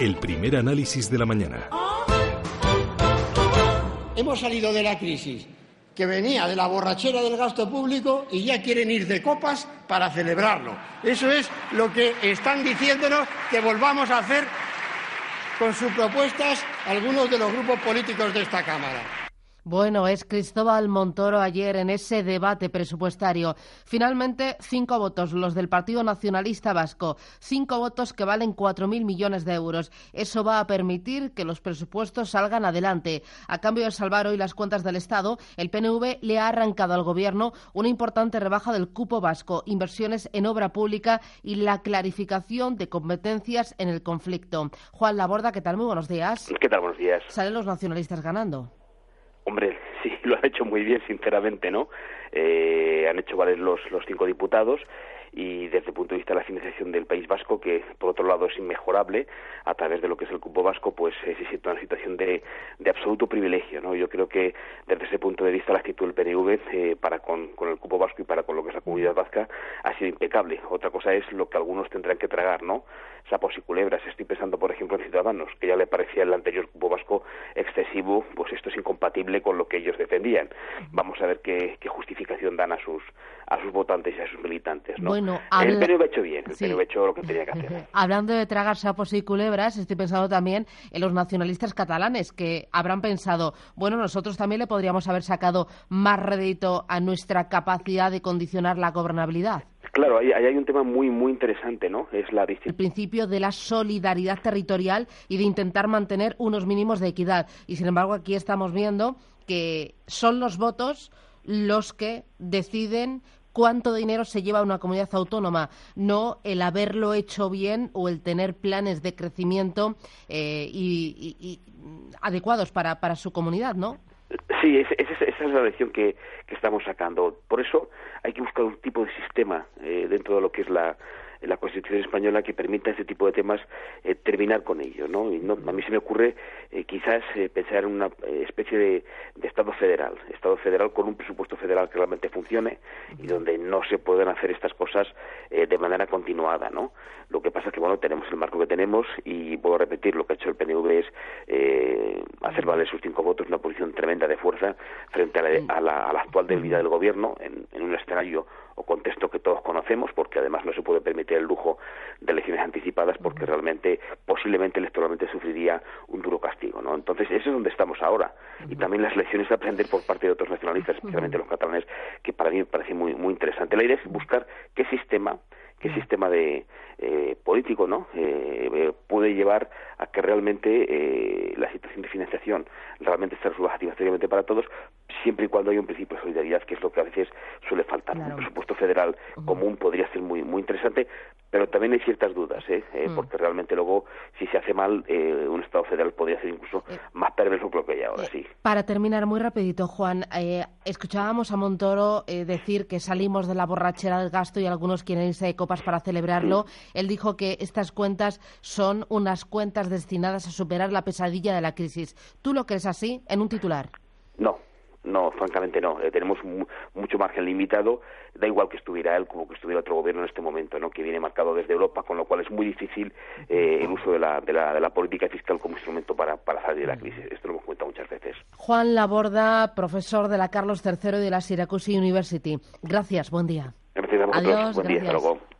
el primer análisis de la mañana. Hemos salido de la crisis que venía de la borrachera del gasto público y ya quieren ir de copas para celebrarlo. Eso es lo que están diciéndonos que volvamos a hacer con sus propuestas algunos de los grupos políticos de esta Cámara. Bueno, es Cristóbal Montoro ayer en ese debate presupuestario. Finalmente, cinco votos, los del Partido Nacionalista Vasco. Cinco votos que valen cuatro mil millones de euros. Eso va a permitir que los presupuestos salgan adelante. A cambio de salvar hoy las cuentas del Estado, el PNV le ha arrancado al Gobierno una importante rebaja del cupo vasco, inversiones en obra pública y la clarificación de competencias en el conflicto. Juan Laborda, ¿qué tal? Muy buenos días. ¿Qué tal? Buenos días. Salen los nacionalistas ganando. Hombre, sí, lo han hecho muy bien, sinceramente, ¿no? Eh, han hecho valer los, los cinco diputados y desde el punto de vista de la financiación del País Vasco, que por otro lado es inmejorable, a través de lo que es el cupo vasco, pues se siente una situación de, de, absoluto privilegio. ¿no? Yo creo que desde ese punto de vista la actitud del PNV eh, para con, con, el cupo vasco y para con lo que es la comunidad vasca ha sido impecable. Otra cosa es lo que algunos tendrán que tragar, ¿no? Sapos y culebras. Estoy pensando, por ejemplo, en Ciudadanos, que ya le parecía el anterior cupo vasco excesivo, pues esto es incompatible con lo que ellos defendían. Vamos a ver qué, qué justificación dan a sus, a sus votantes y a sus militantes, ¿no? Bueno, el PNV ha hecho bien, el sí. PNV ha hecho lo que tenía que hacer. Hablando de tragar sapos y culebras, estoy pensando también en los nacionalistas catalanes que habrán pensado, bueno, nosotros también le podríamos haber sacado más rédito a nuestra capacidad de condicionar la gobernabilidad. Claro, ahí, ahí, hay un tema muy muy interesante, ¿no? Es la el principio de la solidaridad territorial y de intentar mantener unos mínimos de equidad. Y sin embargo, aquí estamos viendo que son los votos los que deciden cuánto dinero se lleva una comunidad autónoma, no el haberlo hecho bien o el tener planes de crecimiento eh, y, adecuados para, para su comunidad, ¿no? Sí, es, es, esa es la lección que, que, estamos sacando. Por eso hay que buscar un tipo de sistema eh, dentro de lo que es la, la Constitución española que permita ese tipo de temas eh, terminar con ello, ¿no? Y no, a mí se me ocurre eh, quizás eh, pensar en una especie de, de, Estado federal, Estado federal con un presupuesto federal que realmente funcione y donde no se puedan hacer estas cosas de manera continuada, ¿no? Lo que pasa es que, bueno, tenemos el marco que tenemos y puedo repetir, lo que ha hecho el PNV es hacer valer sus cinco votos, una posición tremenda de fuerza frente a la, a la, a la actual debilidad del gobierno en, en un escenario o contexto que todos conocemos, además no se puede permitir el lujo de elecciones anticipadas, porque realmente, posiblemente electoralmente sufriría un duro castigo, ¿no? Entonces, eso es donde estamos ahora. Y también las lecciones a aprender por parte de otros nacionalistas, especialmente los catalanes, que para mí me parece muy, muy interesante. La idea es buscar qué sistema qué sistema de eh, político no eh, puede llevar a que realmente eh, la situación de financiación realmente esté satisfactoriamente para todos siempre y cuando haya un principio de solidaridad que es lo que a veces suele faltar claro. un presupuesto federal uh -huh. común podría ser muy muy interesante pero también hay ciertas dudas ¿eh? eh mm. porque realmente luego si se hace mal eh, un estado federal podría ser incluso eh, más perverso que lo que hay ahora sí para terminar muy rapidito Juan escuchábamos a Montoro decir que salimos de la borrachera del gasto y algunos quieren irse de copas para celebrarlo mm. él dijo que estas cuentas son unas cuentas destinadas a superar la pesadilla de la crisis ¿tú lo crees así en un titular? no no, francamente no. Eh, tenemos mucho margen limitado. Da igual que estuviera él como que estuviera otro gobierno en este momento, ¿no? que viene marcado desde Europa, con lo cual es muy difícil eh, el uso de la, de, la, de la política fiscal como instrumento para, para salir de la crisis. Esto lo hemos comentado muchas veces. Juan Laborda, profesor de la Carlos III y de la Syracuse University. Gracias, buen día. Gracias a vosotros. Adiós, buen gracias. día, hasta luego.